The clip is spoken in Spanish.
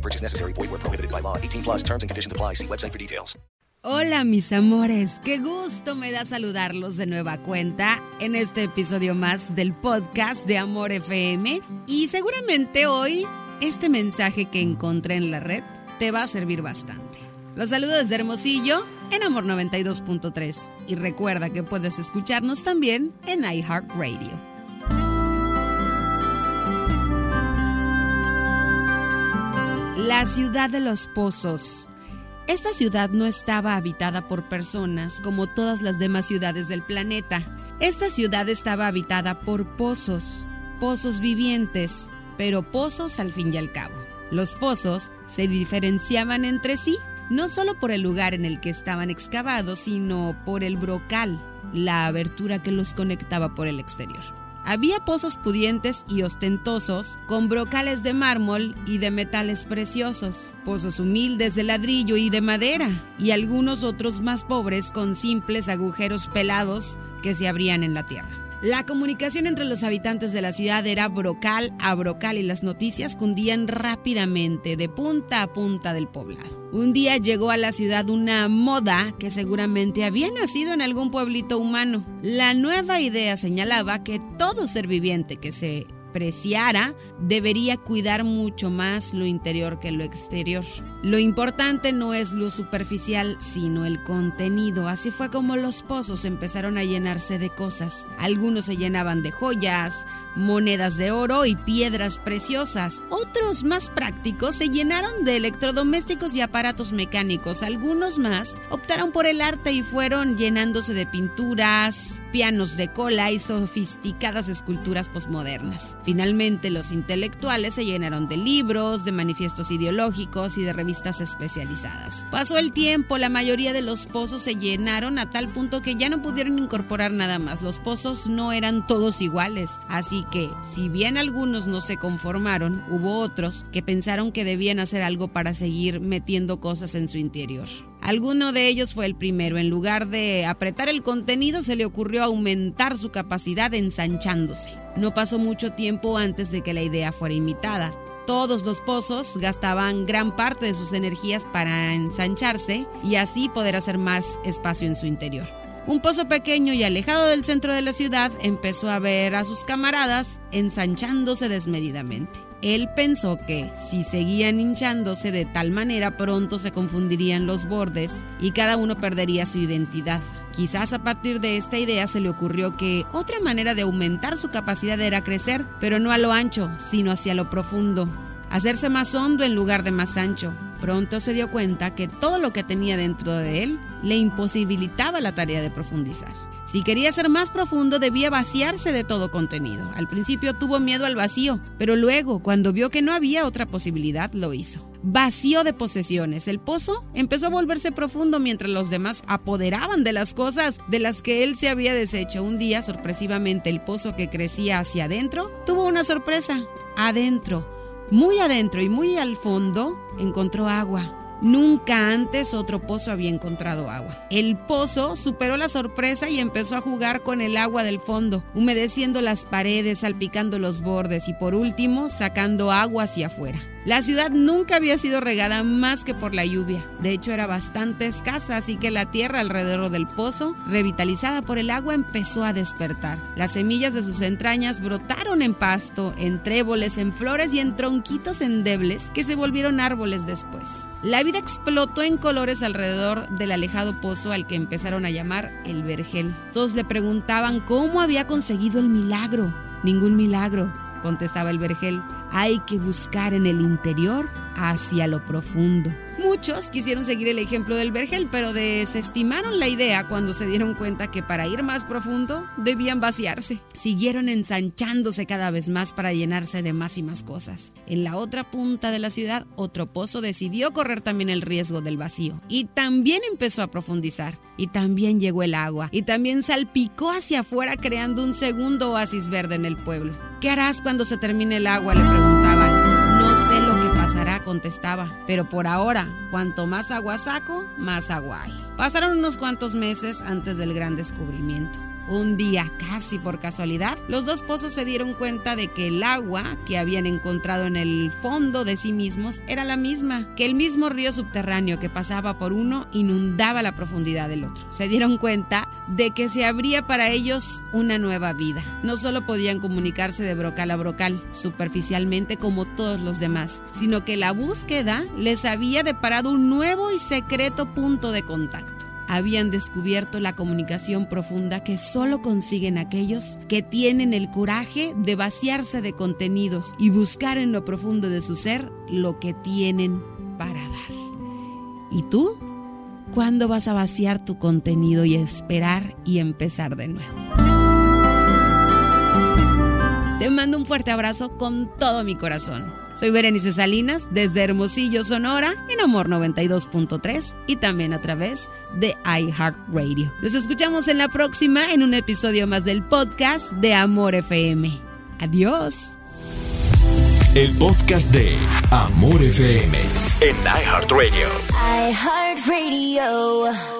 No purchase necessary. Void where prohibited by law. 18 plus terms and conditions apply. See website for details. Hola mis amores, qué gusto me da saludarlos de nueva cuenta en este episodio más del podcast de Amor FM y seguramente hoy este mensaje que encontré en la red te va a servir bastante. Los saludo desde Hermosillo en Amor 92.3 y recuerda que puedes escucharnos también en iHeartRadio. La ciudad de los pozos. Esta ciudad no estaba habitada por personas como todas las demás ciudades del planeta. Esta ciudad estaba habitada por pozos, pozos vivientes, pero pozos al fin y al cabo. Los pozos se diferenciaban entre sí, no solo por el lugar en el que estaban excavados, sino por el brocal, la abertura que los conectaba por el exterior. Había pozos pudientes y ostentosos, con brocales de mármol y de metales preciosos, pozos humildes de ladrillo y de madera, y algunos otros más pobres con simples agujeros pelados que se abrían en la tierra. La comunicación entre los habitantes de la ciudad era brocal a brocal y las noticias cundían rápidamente de punta a punta del poblado. Un día llegó a la ciudad una moda que seguramente había nacido en algún pueblito humano. La nueva idea señalaba que todo ser viviente que se preciara, debería cuidar mucho más lo interior que lo exterior. Lo importante no es lo superficial, sino el contenido. Así fue como los pozos empezaron a llenarse de cosas. Algunos se llenaban de joyas, monedas de oro y piedras preciosas. Otros más prácticos se llenaron de electrodomésticos y aparatos mecánicos. Algunos más optaron por el arte y fueron llenándose de pinturas, pianos de cola y sofisticadas esculturas posmodernas. Finalmente, los intelectuales se llenaron de libros, de manifiestos ideológicos y de revistas especializadas. Pasó el tiempo, la mayoría de los pozos se llenaron a tal punto que ya no pudieron incorporar nada más. Los pozos no eran todos iguales, así que, si bien algunos no se conformaron, hubo otros que pensaron que debían hacer algo para seguir metiendo cosas en su interior. Alguno de ellos fue el primero. En lugar de apretar el contenido, se le ocurrió aumentar su capacidad ensanchándose. No pasó mucho tiempo antes de que la idea fuera imitada. Todos los pozos gastaban gran parte de sus energías para ensancharse y así poder hacer más espacio en su interior. Un pozo pequeño y alejado del centro de la ciudad empezó a ver a sus camaradas ensanchándose desmedidamente. Él pensó que si seguían hinchándose de tal manera pronto se confundirían los bordes y cada uno perdería su identidad. Quizás a partir de esta idea se le ocurrió que otra manera de aumentar su capacidad era crecer, pero no a lo ancho, sino hacia lo profundo. Hacerse más hondo en lugar de más ancho. Pronto se dio cuenta que todo lo que tenía dentro de él le imposibilitaba la tarea de profundizar. Si quería ser más profundo debía vaciarse de todo contenido. Al principio tuvo miedo al vacío, pero luego, cuando vio que no había otra posibilidad, lo hizo. Vacío de posesiones. El pozo empezó a volverse profundo mientras los demás apoderaban de las cosas de las que él se había deshecho. Un día, sorpresivamente, el pozo que crecía hacia adentro tuvo una sorpresa. Adentro, muy adentro y muy al fondo, encontró agua. Nunca antes otro pozo había encontrado agua. El pozo superó la sorpresa y empezó a jugar con el agua del fondo, humedeciendo las paredes, salpicando los bordes y por último sacando agua hacia afuera. La ciudad nunca había sido regada más que por la lluvia. De hecho, era bastante escasa, así que la tierra alrededor del pozo, revitalizada por el agua, empezó a despertar. Las semillas de sus entrañas brotaron en pasto, en tréboles, en flores y en tronquitos endebles que se volvieron árboles después. La vida explotó en colores alrededor del alejado pozo al que empezaron a llamar el vergel. Todos le preguntaban cómo había conseguido el milagro. Ningún milagro contestaba el vergel, hay que buscar en el interior hacia lo profundo. Muchos quisieron seguir el ejemplo del vergel, pero desestimaron la idea cuando se dieron cuenta que para ir más profundo debían vaciarse. Siguieron ensanchándose cada vez más para llenarse de más y más cosas. En la otra punta de la ciudad, otro pozo decidió correr también el riesgo del vacío y también empezó a profundizar. Y también llegó el agua y también salpicó hacia afuera creando un segundo oasis verde en el pueblo. ¿Qué harás cuando se termine el agua? le preguntaban. No sé lo que pasará, contestaba, pero por ahora, cuanto más agua saco, más agua hay. Pasaron unos cuantos meses antes del gran descubrimiento. Un día, casi por casualidad, los dos pozos se dieron cuenta de que el agua que habían encontrado en el fondo de sí mismos era la misma, que el mismo río subterráneo que pasaba por uno inundaba la profundidad del otro. Se dieron cuenta de que se abría para ellos una nueva vida. No solo podían comunicarse de brocal a brocal, superficialmente como todos los demás, sino que la búsqueda les había deparado un nuevo y secreto punto de contacto habían descubierto la comunicación profunda que solo consiguen aquellos que tienen el coraje de vaciarse de contenidos y buscar en lo profundo de su ser lo que tienen para dar. ¿Y tú? ¿Cuándo vas a vaciar tu contenido y esperar y empezar de nuevo? Te mando un fuerte abrazo con todo mi corazón. Soy Berenice Salinas desde Hermosillo, Sonora, en Amor 92.3 y también a través de iHeartRadio. Nos escuchamos en la próxima en un episodio más del podcast de Amor FM. Adiós. El podcast de Amor FM en iHeartRadio. iHeartRadio.